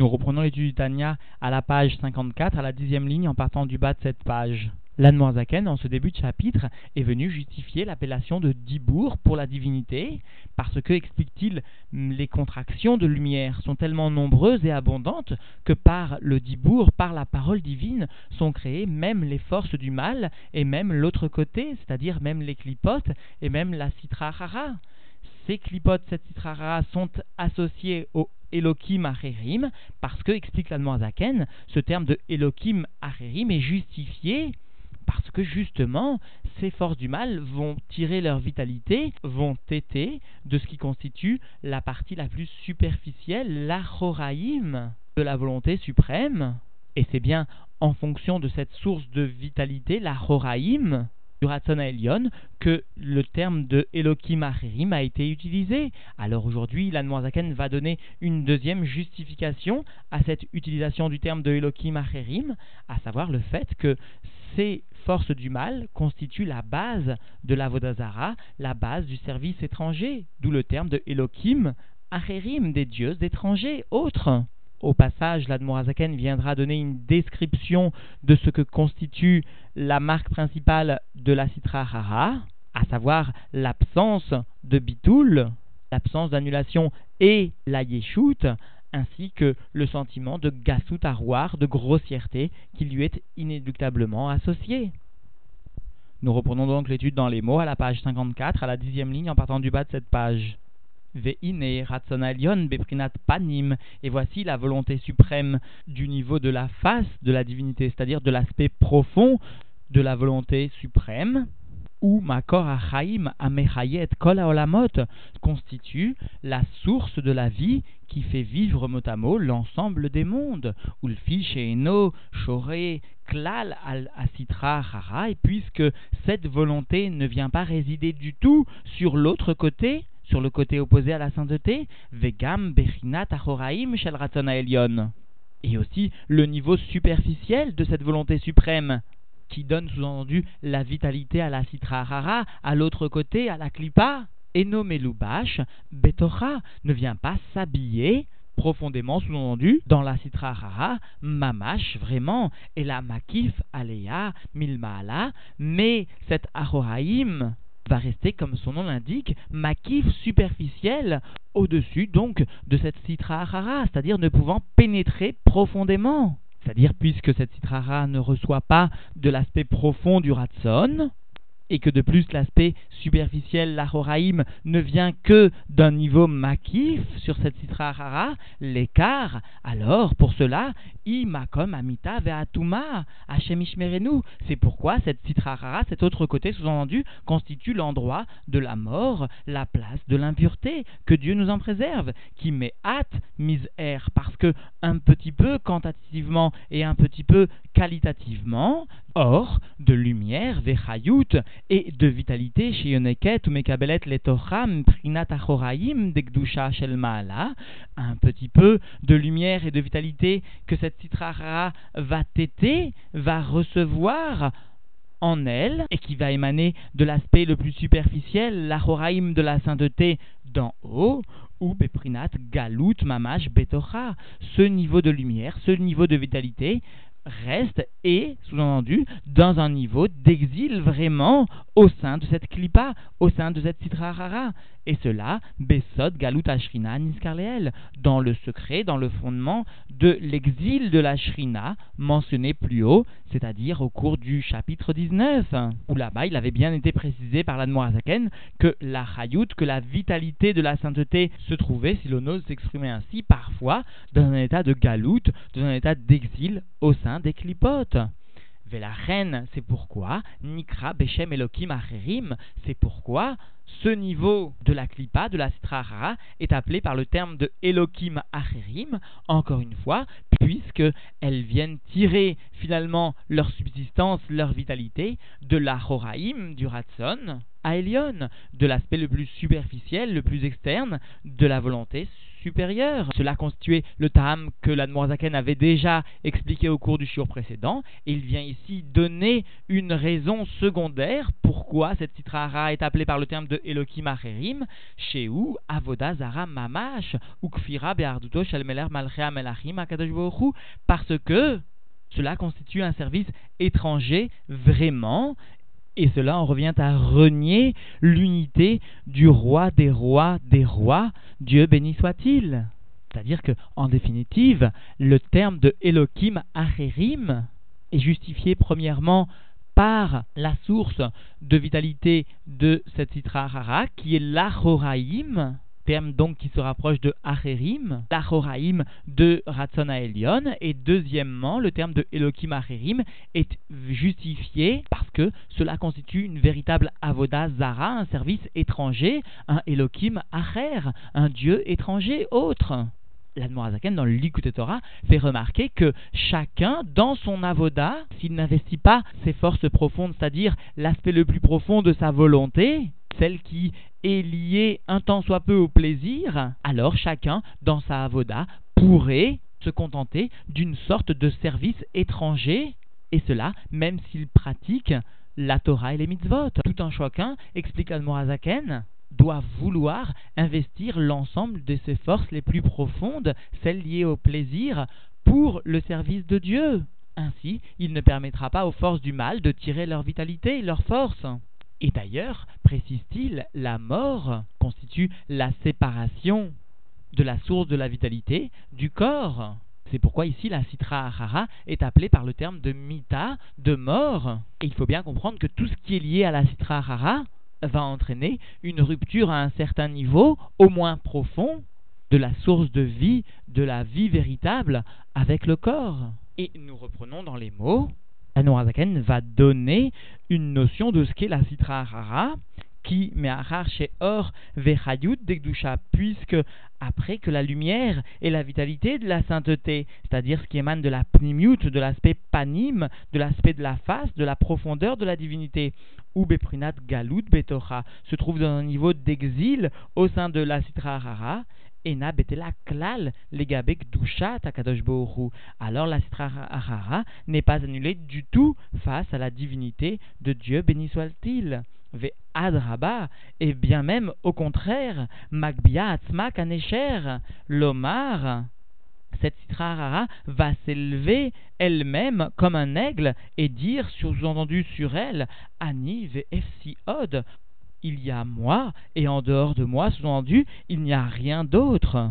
Nous reprenons l'étude du Tanya à la page 54, à la dixième ligne, en partant du bas de cette page. L'Anmoazaken, en ce début de chapitre, est venu justifier l'appellation de Dibour pour la divinité, parce que, explique-t-il, les contractions de lumière sont tellement nombreuses et abondantes que par le Dibour, par la parole divine, sont créées même les forces du mal et même l'autre côté, c'est-à-dire même les clipotes et même la citrahara. Ces clipotes, cette citrahara, sont associées au Elohim Acherim, parce que, explique l'Admoazaken, ce terme de Elohim Acherim est justifié parce que justement, ces forces du mal vont tirer leur vitalité, vont téter de ce qui constitue la partie la plus superficielle, l'achoraïm de la volonté suprême. Et c'est bien en fonction de cette source de vitalité, l'achoraïm, du Ratson Elion que le terme de Elohim Acherim a été utilisé. Alors aujourd'hui, l'Anmoazaken va donner une deuxième justification à cette utilisation du terme de Elohim Acherim, à savoir le fait que ces forces du mal constituent la base de la Vodazara, la base du service étranger, d'où le terme de Elohim Acherim, des dieux étrangers, autres. Au passage, l'Admorazaken viendra donner une description de ce que constitue la marque principale de la Citra Hara, à savoir l'absence de bitoul, l'absence d'annulation et la yeshut, ainsi que le sentiment de gassout arroir, de grossièreté qui lui est inéluctablement associé. Nous reprenons donc l'étude dans les mots à la page 54, à la dixième ligne en partant du bas de cette page. Panim, et voici la volonté suprême du niveau de la face de la divinité, c'est-à-dire de l'aspect profond de la volonté suprême, où Makor Achaim Amechayet Kol Olamot constitue la source de la vie qui fait vivre mot à mot l'ensemble des mondes. Ulfi Sheeno Shore Klal al Asitra Hara, et puisque cette volonté ne vient pas résider du tout sur l'autre côté, sur le côté opposé à la sainteté, Vegam Bechinat Achoraim Shel Elion. Et aussi le niveau superficiel de cette volonté suprême, qui donne sous-entendu la vitalité à la Sitra Hara, à l'autre côté, à la Klipa. Eno Melubash, Betocha, ne vient pas s'habiller profondément sous-entendu dans la Sitra Hara, Mamash, vraiment, et la Makif, Alea, Milmaala, mais cette Achoraim, va rester, comme son nom l'indique, makif superficiel au-dessus donc de cette citra hara, c'est-à-dire ne pouvant pénétrer profondément. C'est-à-dire puisque cette hara ne reçoit pas de l'aspect profond du ratson, et que de plus l'aspect superficiel, l'ahoraïm, ne vient que d'un niveau makif sur cette citra hara, l'écart, alors pour cela, imakom amita ve'atuma, hashemishmerenu. C'est pourquoi cette citra hara, cet autre côté sous-entendu, constitue l'endroit de la mort, la place de l'impureté, que Dieu nous en préserve, qui met hâte, mise air, parce que un petit peu quantitativement et un petit peu qualitativement, or, de lumière, vechayut, et de vitalité chez Yoneket ou Mekabelet letocham prinat achoraim degdusha shel maala, un petit peu de lumière et de vitalité que cette citrara va téter, va recevoir en elle et qui va émaner de l'aspect le plus superficiel, l'achoraim de la sainteté d'en haut, ou beprinat galut mamash betocha, ce niveau de lumière, ce niveau de vitalité reste et, sous-entendu, dans un niveau d'exil vraiment au sein de cette klipa, au sein de cette citrahara. Et cela, Besod Galut Ashrina Niskarleel, dans le secret, dans le fondement de l'exil de la Shrina mentionné plus haut, c'est-à-dire au cours du chapitre 19, où là-bas il avait bien été précisé par l'Admorazaken que la Hayut, que la vitalité de la sainteté se trouvait, si l'on ose s'exprimer ainsi, parfois dans un état de Galut, dans un état d'exil au sein des clipotes. La reine, c'est pourquoi Nikra Beshem Elohim Acherim, c'est pourquoi ce niveau de la klipa, de la strahara, est appelé par le terme de Elohim Acherim, encore une fois, puisque elles viennent tirer finalement leur subsistance, leur vitalité de la Horaim, du Ratson, à Elion, de l'aspect le plus superficiel, le plus externe de la volonté Cela constituait le Taham que l'Admorazaken avait déjà expliqué au cours du shiur précédent. Et il vient ici donner une raison secondaire pourquoi cette Sitra est appelée par le terme de Elohim Acherim, chez où Avoda Zara Mamash, ou Kfira Be'arduto Shalmeler Malchea Melachim Akadosh parce que cela constitue un service étranger vraiment, et cela en revient à renier l'unité du roi des rois des rois, Dieu béni soit-il. C'est-à-dire que, en définitive, le terme de Elohim Acherim est justifié premièrement par la source de vitalité de cette citra qui est l'Achoraïm, terme donc qui se rapproche de Acherim, l'Achoraim de Ratzon Elion, et deuxièmement, le terme de Elohim Acherim est justifié parce que cela constitue une véritable avoda zara, un service étranger, un Elohim Acher, un dieu étranger autre. l'Admorazaken, dans le Likut Torah, fait remarquer que chacun, dans son avoda, s'il n'investit pas ses forces profondes, c'est-à-dire l'aspect le plus profond de sa volonté, celle qui est liée un temps soit peu au plaisir, alors chacun, dans sa avoda, pourrait se contenter d'une sorte de service étranger, et cela même s'il pratique la Torah et les mitzvot. Tout un chacun, explique Admorazaken, doit vouloir investir l'ensemble de ses forces les plus profondes, celles liées au plaisir, pour le service de Dieu. Ainsi, il ne permettra pas aux forces du mal de tirer leur vitalité et leur force. Et d'ailleurs, précise-t-il, la mort constitue la séparation de la source de la vitalité du corps. C'est pourquoi ici la citra ahara est appelée par le terme de mita, de mort. Et il faut bien comprendre que tout ce qui est lié à la citra ahara va entraîner une rupture à un certain niveau, au moins profond, de la source de vie, de la vie véritable avec le corps. Et nous reprenons dans les mots, Anorazaken va donner une notion de ce qu'est la citra rara, qui me'achar or vechayut degdusha, puisque après que la lumière et la vitalité de la sainteté, c'est-à-dire ce qui émane de la pnimiut, de l'aspect panim, de l'aspect de la face, de la profondeur de la divinité, ou beprinat galut betocha, se trouve dans un niveau d'exil au sein de la citra rara, Ena betela klal legabek dusha takadosh Alors la citra n'est pas annulée du tout face à la divinité de Dieu, béni soit-il. Ve adraba, et bien même au contraire, magbia atzma kanesher, l'omar, cette rara va s'élever elle-même comme un aigle et dire, sous-entendu sur elle, Ani ve od, il y a moi, et en dehors de moi, sous-entendu, il n'y a rien d'autre.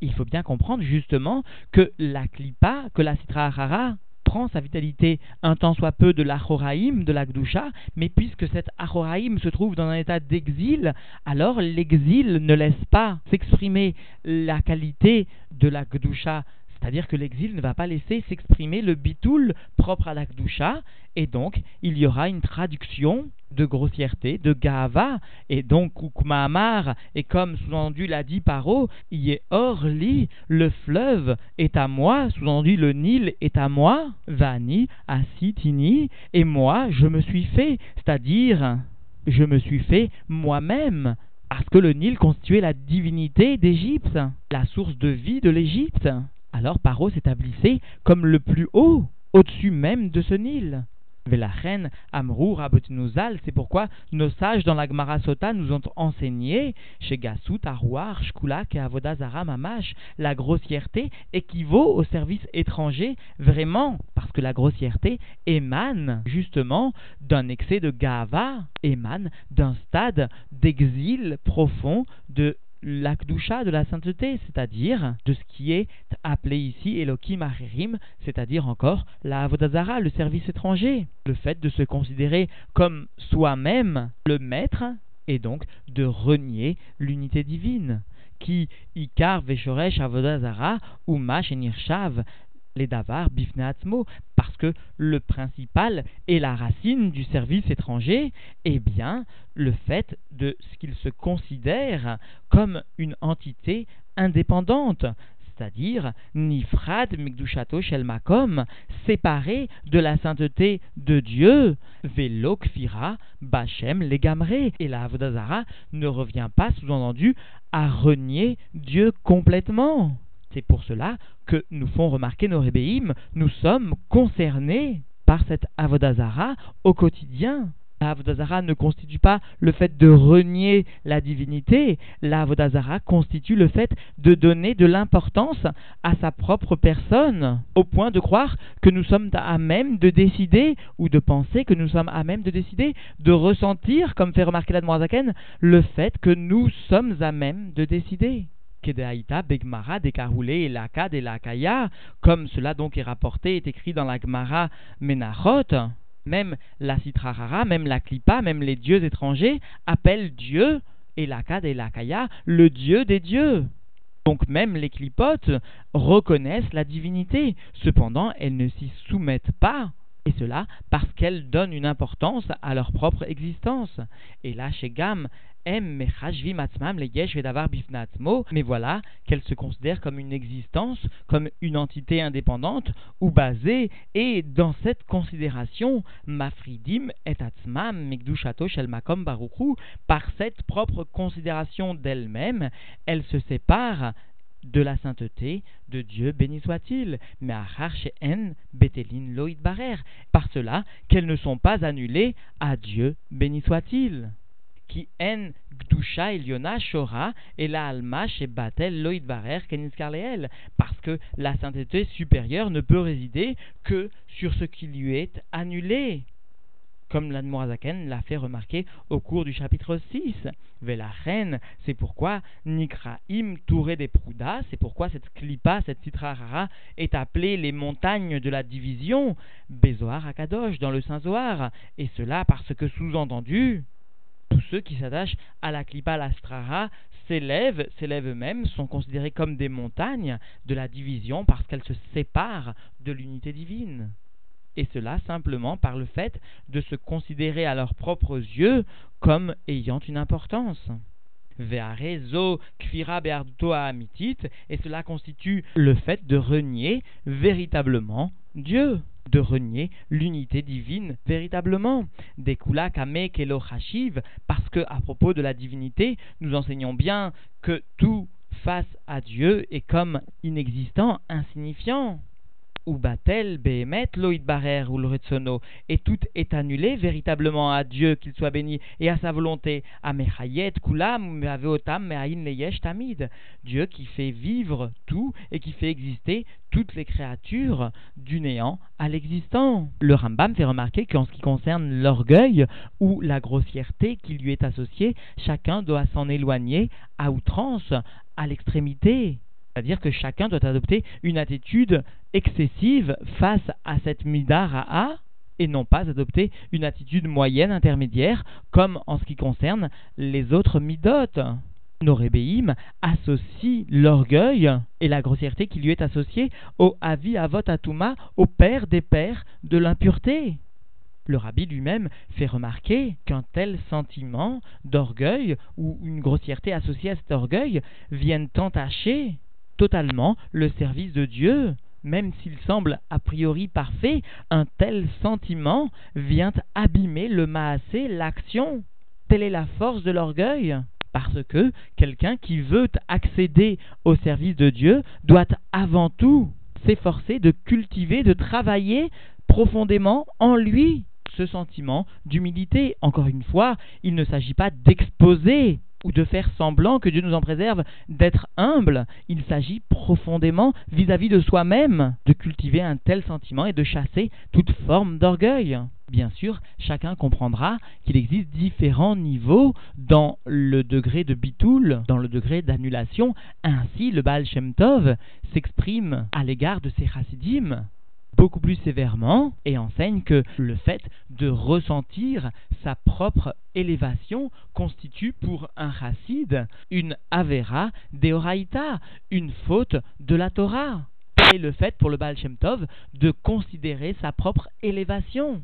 Il faut bien comprendre justement que la klipa, que la rara prend sa vitalité un temps soit peu de l'achoraïm, de la mais puisque cet achoraïm se trouve dans un état d'exil, alors l'exil ne laisse pas s'exprimer la qualité de la c'est-à-dire que l'exil ne va pas laisser s'exprimer le bitoul propre à la et donc il y aura une traduction de grossièreté, de gava, et donc Amar, et comme sous-entendu l'a dit Paro, y est hors lit, le fleuve est à moi, sous-entendu le Nil est à moi, Vani, Asitini, et moi je me suis fait, c'est-à-dire je me suis fait moi-même, parce que le Nil constituait la divinité d'Égypte, la source de vie de l'Égypte. Alors Paro s'établissait comme le plus haut, au-dessus même de ce Nil. Velachen, Amrou, Rabotinouzal, c'est pourquoi nos sages dans la Gemara Sota nous ont enseigné, chez Gassut, Arouar, Shkulak et Avodazara Mamash, la grossièreté équivaut au service étranger, vraiment, parce que la grossièreté émane justement d'un excès de gava, émane d'un stade d'exil profond, de l'akdusha de la sainteté, c'est-à-dire de ce qui est appelé ici Elohim Acherim, c'est-à-dire encore la Avodazara, le service étranger, le fait de se considérer comme soi-même le maître et donc de renier l'unité divine. Qui ikar veshoresh avodazara ou mash les davar bifneatzmo, parce que le principal et la racine du service étranger est bien le fait de ce qu'il se considère comme une entité indépendante, c'est-à-dire Nifrad Mikdushato Shel Makom, séparé de la sainteté de Dieu, Velo Kfira Bachem Legamre, et la Avodazara ne revient pas sous-entendu à renier Dieu complètement. C'est pour cela que nous font remarquer nos rébéim, nous sommes concernés par cette Avodazara au quotidien. La Avodazara ne constitue pas le fait de renier la divinité, la Avodazara constitue le fait de donner de l'importance à sa propre personne, au point de croire que nous sommes à même de décider, ou de penser que nous sommes à même de décider, de ressentir, comme fait remarquer la Zaken, le fait que nous sommes à même de décider. Begmara, comme cela donc est rapporté, est écrit dans la Gemara Menachot même la Citrarara, même la Klippa, même les dieux étrangers appellent Dieu, et l'Akad et l'Akaya, le Dieu des dieux. Donc même les clipotes reconnaissent la divinité, cependant elles ne s'y soumettent pas, et cela parce qu'elles donnent une importance à leur propre existence. Et là, chez Gam, mais voilà qu'elle se considère comme une existence, comme une entité indépendante ou basée, et dans cette considération, mafridim et atzmam shel makom baruchu, par cette propre considération d'elle-même, elle se sépare de la sainteté de Dieu, béni soit-il, mais à en betelin loïd barer, par cela qu'elles ne sont pas annulées à Dieu, béni soit-il qui en gdusha iliona shora et la alma chez batel parce que la sainteté supérieure ne peut résider que sur ce qui lui est annulé. Comme l'Admorazaken l'a fait remarquer au cours du chapitre 6. reine, c'est pourquoi Nikraim Touré des Proudas, c'est pourquoi cette Klipa, cette Citrarara, est appelée les montagnes de la division, Bezoar Akadosh, dans le Saint-Zoar, et cela parce que sous-entendu, tous ceux qui s'attachent à la Lastrara s'élèvent, s'élèvent eux-mêmes, sont considérés comme des montagnes de la division parce qu'elles se séparent de l'unité divine. Et cela simplement par le fait de se considérer à leurs propres yeux comme ayant une importance. Ve'arezo kfira amitit, et cela constitue le fait de renier véritablement Dieu de renier l'unité divine véritablement. Dekula kame kelo parce que à propos de la divinité, nous enseignons bien que tout face à Dieu est comme inexistant, insignifiant ou batel behemet loïd barer ou le et tout est annulé véritablement à Dieu qu'il soit béni et à sa volonté amechayet kulam meaveotam meain leyesh tamid Dieu qui fait vivre tout et qui fait exister toutes les créatures du néant à l'existant. Le Rambam fait remarquer qu'en ce qui concerne l'orgueil ou la grossièreté qui lui est associée, chacun doit s'en éloigner à outrance, à l'extrémité. C'est-à-dire que chacun doit adopter une attitude excessive face à cette midara et non pas adopter une attitude moyenne, intermédiaire, comme en ce qui concerne les autres midotes. Nos rébéim associent l'orgueil et la grossièreté qui lui est associée au avi avot atuma, au père des pères de l'impureté. Le rabbi lui-même fait remarquer qu'un tel sentiment d'orgueil ou une grossièreté associée à cet orgueil viennent entacher totalement le service de Dieu. Même s'il semble a priori parfait, un tel sentiment vient abîmer le maasé, l'action. Telle est la force de l'orgueil. Parce que quelqu'un qui veut accéder au service de Dieu doit avant tout s'efforcer de cultiver, de travailler profondément en lui ce sentiment d'humilité. Encore une fois, il ne s'agit pas d'exposer ou de faire semblant que Dieu nous en préserve d'être humble. Il s'agit profondément vis-à-vis de soi-même de cultiver un tel sentiment et de chasser toute forme d'orgueil. Bien sûr, chacun comprendra qu'il existe différents niveaux dans le degré de bitoul, dans le degré d'annulation. Ainsi, le Baal Shem Tov s'exprime à l'égard de ses chassidim beaucoup plus sévèrement et enseigne que le fait de ressentir sa propre élévation constitue pour un chassid une avera deoraita, une faute de la Torah. Et le fait pour le Baal Shem Tov de considérer sa propre élévation.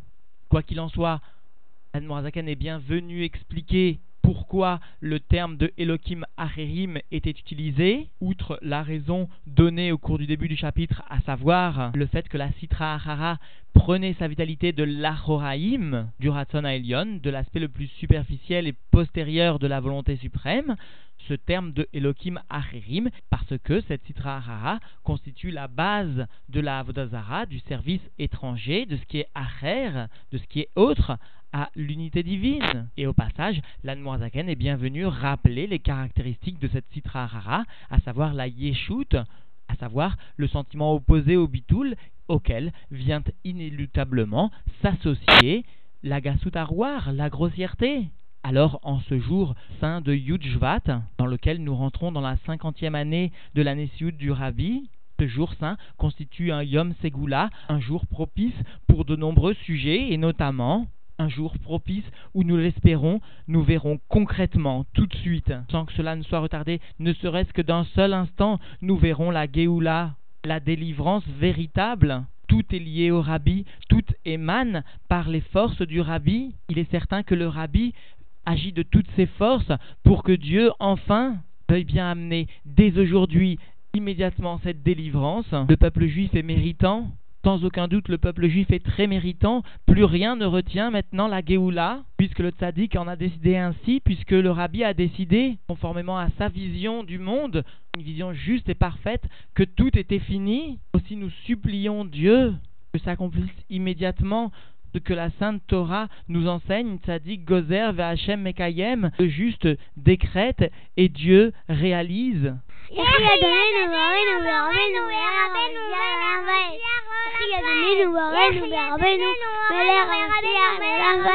Quoi qu'il en soit, Admorazakan est bien venu expliquer pourquoi le terme de Elohim Acherim était utilisé, outre la raison donnée au cours du début du chapitre, à savoir le fait que la Sitra Ahara prenait sa vitalité de l'Achoraïm, du Ratson Aelion, de l'aspect le plus superficiel et postérieur de la volonté suprême, ce terme de Elohim Acherim, parce que cette Sitra Ahara constitue la base de la Avodazara, du service étranger, de ce qui est Acher, de ce qui est autre, à l'unité divine. Et au passage, l'Anmoazaken est bienvenu rappeler les caractéristiques de cette Sitra Ahara, à savoir la Yeshut, à savoir le sentiment opposé au Bitoul, auquel vient inéluctablement s'associer la Gasutaroir, la grossièreté. Alors, en ce jour saint de Yudjvat, dans lequel nous rentrons dans la cinquantième année de l'année Sioud du Rabbi, ce jour saint constitue un Yom Segula, un jour propice pour de nombreux sujets, et notamment un jour propice où nous l'espérons, nous verrons concrètement, tout de suite, sans que cela ne soit retardé, ne serait-ce que d'un seul instant, nous verrons la Géoula, la délivrance véritable tout est lié au rabbi, tout émane par les forces du rabbi. Il est certain que le rabbi agit de toutes ses forces pour que Dieu, enfin, veuille bien amener dès aujourd'hui immédiatement cette délivrance. Le peuple juif est méritant. Sans aucun doute, le peuple juif est très méritant. Plus rien ne retient maintenant la Géoula, puisque le tzaddik en a décidé ainsi, puisque le rabbi a décidé, conformément à sa vision du monde, une vision juste et parfaite, que tout était fini. Aussi nous supplions Dieu que s'accomplisse immédiatement ce que la Sainte Torah nous enseigne, tzaddik gozer ve'Hashem mekayem, le juste décrète et Dieu réalise. de Menudo, Menudo, Menudo, Menudo, Menudo,